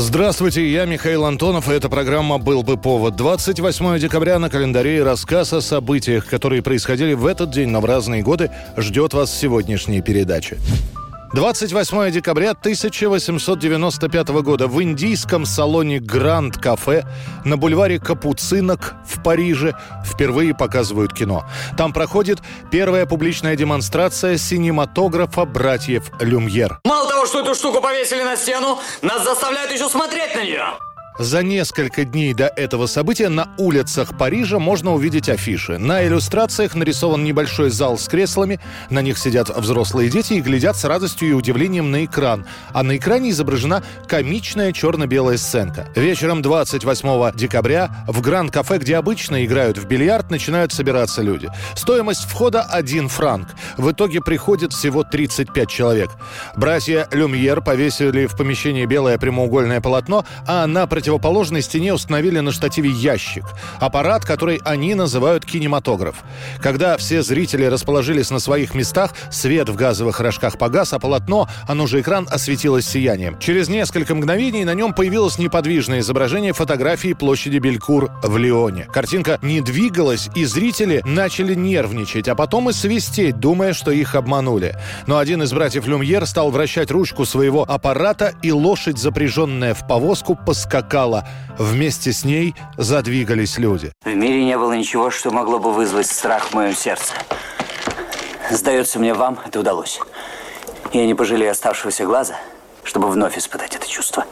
Здравствуйте, я Михаил Антонов, и эта программа «Был бы повод». 28 декабря на календаре рассказ о событиях, которые происходили в этот день, но в разные годы, ждет вас сегодняшней передачи. 28 декабря 1895 года в индийском салоне «Гранд Кафе» на бульваре Капуцинок в Париже впервые показывают кино. Там проходит первая публичная демонстрация синематографа братьев Люмьер. Мало того, что эту штуку повесили на стену, нас заставляют еще смотреть на нее. За несколько дней до этого события на улицах Парижа можно увидеть афиши. На иллюстрациях нарисован небольшой зал с креслами, на них сидят взрослые дети и глядят с радостью и удивлением на экран. А на экране изображена комичная черно-белая сценка. Вечером 28 декабря в Гранд-кафе, где обычно играют в бильярд, начинают собираться люди. Стоимость входа 1 франк. В итоге приходит всего 35 человек. Братья Люмьер повесили в помещении белое прямоугольное полотно, а на противоположной стене установили на штативе ящик. Аппарат, который они называют кинематограф. Когда все зрители расположились на своих местах, свет в газовых рожках погас, а полотно, оно же экран, осветилось сиянием. Через несколько мгновений на нем появилось неподвижное изображение фотографии площади Белькур в Лионе. Картинка не двигалась, и зрители начали нервничать, а потом и свистеть, думая, что их обманули. Но один из братьев Люмьер стал вращать ручку своего аппарата, и лошадь, запряженная в повозку, поскакала. Вместе с ней задвигались люди. В мире не было ничего, что могло бы вызвать страх в моем сердце. Сдается мне, вам это удалось. Я не пожалею оставшегося глаза, чтобы вновь испытать это чувство.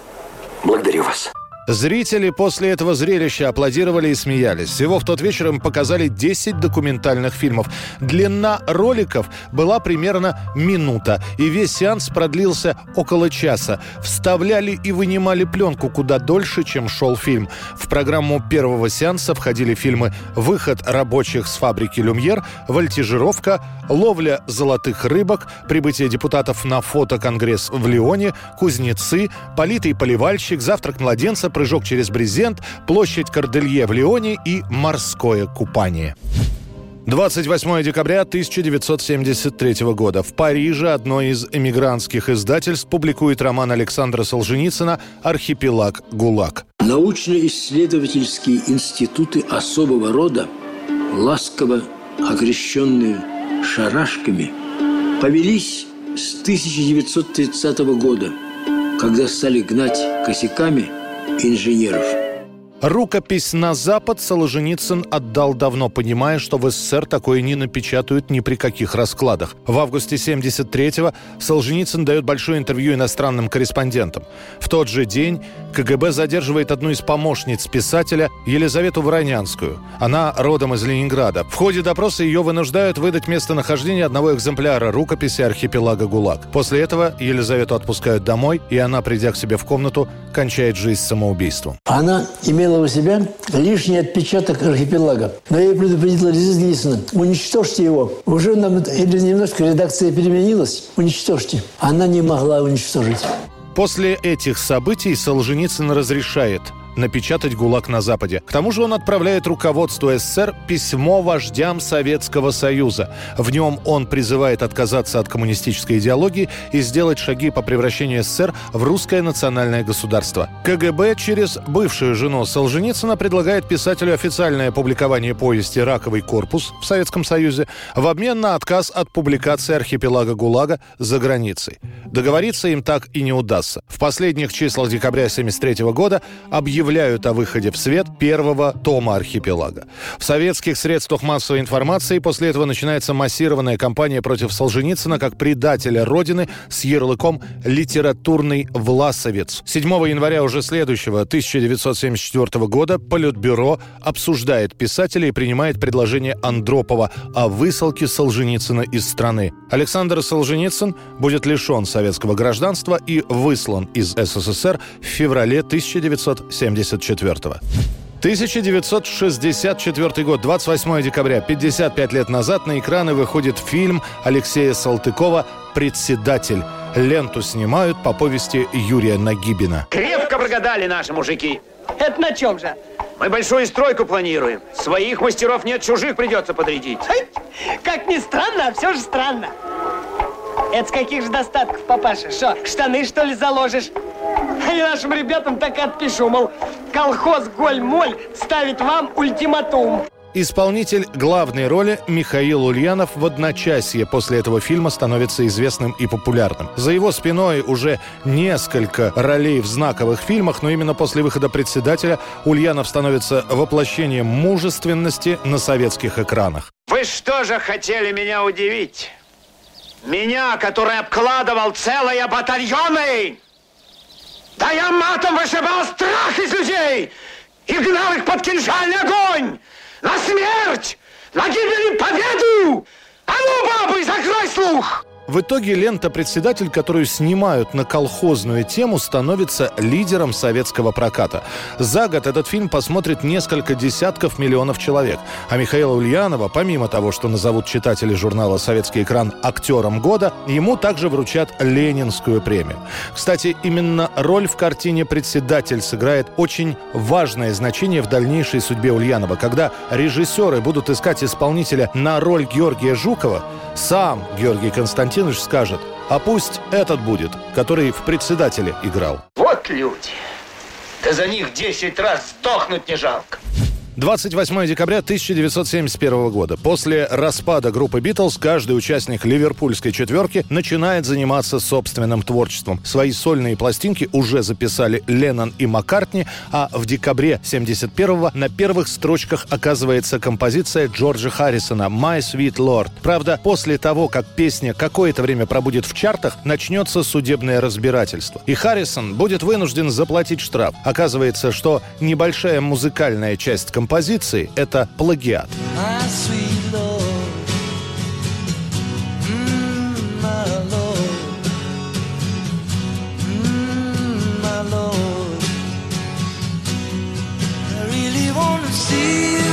Благодарю вас. Зрители после этого зрелища аплодировали и смеялись. Всего в тот вечер им показали 10 документальных фильмов. Длина роликов была примерно минута, и весь сеанс продлился около часа. Вставляли и вынимали пленку куда дольше, чем шел фильм. В программу первого сеанса входили фильмы «Выход рабочих с фабрики Люмьер», «Вольтижировка», «Ловля золотых рыбок», «Прибытие депутатов на фотоконгресс в Лионе», «Кузнецы», «Политый поливальщик», «Завтрак младенца», прыжок через брезент, площадь Корделье в Лионе и морское купание. 28 декабря 1973 года. В Париже одно из эмигрантских издательств публикует роман Александра Солженицына «Архипелаг ГУЛАГ». Научно-исследовательские институты особого рода, ласково окрещенные шарашками, повелись с 1930 года, когда стали гнать косяками – инженеров. Рукопись на Запад Солженицын отдал давно, понимая, что в СССР такое не напечатают ни при каких раскладах. В августе 73-го Солженицын дает большое интервью иностранным корреспондентам. В тот же день КГБ задерживает одну из помощниц писателя Елизавету Воронянскую. Она родом из Ленинграда. В ходе допроса ее вынуждают выдать местонахождение одного экземпляра рукописи архипелага ГУЛАГ. После этого Елизавету отпускают домой, и она, придя к себе в комнату, кончает жизнь самоубийством. Она имела у себя лишний отпечаток архипелага. Но я предупредила Лиза уничтожьте его. Уже нам или немножко редакция переменилась, уничтожьте. Она не могла уничтожить. После этих событий Солженицын разрешает напечатать ГУЛАГ на Западе. К тому же он отправляет руководству СССР письмо вождям Советского Союза. В нем он призывает отказаться от коммунистической идеологии и сделать шаги по превращению СССР в русское национальное государство. КГБ через бывшую жену Солженицына предлагает писателю официальное публикование повести «Раковый корпус» в Советском Союзе в обмен на отказ от публикации архипелага ГУЛАГа за границей. Договориться им так и не удастся. В последних числах декабря 1973 года объявляют объявляют о выходе в свет первого тома архипелага. В советских средствах массовой информации после этого начинается массированная кампания против Солженицына как предателя Родины с ярлыком «литературный власовец». 7 января уже следующего 1974 года Политбюро обсуждает писателя и принимает предложение Андропова о высылке Солженицына из страны. Александр Солженицын будет лишен советского гражданства и выслан из СССР в феврале 1974 1974 -го. 1964 год, 28 декабря, 55 лет назад на экраны выходит фильм Алексея Салтыкова «Председатель». Ленту снимают по повести Юрия Нагибина. Крепко прогадали наши мужики. Это на чем же? Мы большую стройку планируем. Своих мастеров нет, чужих придется подрядить. Как ни странно, а все же странно. Это с каких же достатков, папаша? Что, штаны, что ли, заложишь? Я нашим ребятам так отпишу, мол, колхоз Голь-Моль ставит вам ультиматум. Исполнитель главной роли Михаил Ульянов в одночасье после этого фильма становится известным и популярным. За его спиной уже несколько ролей в знаковых фильмах, но именно после выхода «Председателя» Ульянов становится воплощением мужественности на советских экранах. Вы что же хотели меня удивить? Меня, который обкладывал целые батальоны! Да я матом вышибал страх из людей и гнал их под кинжальный огонь! На смерть! На гибель и победу! А ну, бабы, закрой слух! В итоге лента «Председатель», которую снимают на колхозную тему, становится лидером советского проката. За год этот фильм посмотрит несколько десятков миллионов человек. А Михаила Ульянова, помимо того, что назовут читатели журнала «Советский экран» актером года, ему также вручат Ленинскую премию. Кстати, именно роль в картине «Председатель» сыграет очень важное значение в дальнейшей судьбе Ульянова. Когда режиссеры будут искать исполнителя на роль Георгия Жукова, сам Георгий Константинович Константинович скажет, а пусть этот будет, который в председателе играл. Вот люди. Да за них 10 раз сдохнуть не жалко. 28 декабря 1971 года. После распада группы «Битлз» каждый участник ливерпульской четверки начинает заниматься собственным творчеством. Свои сольные пластинки уже записали Леннон и Маккартни, а в декабре 71 на первых строчках оказывается композиция Джорджа Харрисона «My Sweet Lord». Правда, после того, как песня какое-то время пробудет в чартах, начнется судебное разбирательство. И Харрисон будет вынужден заплатить штраф. Оказывается, что небольшая музыкальная часть композиции композиции – это плагиат. See you.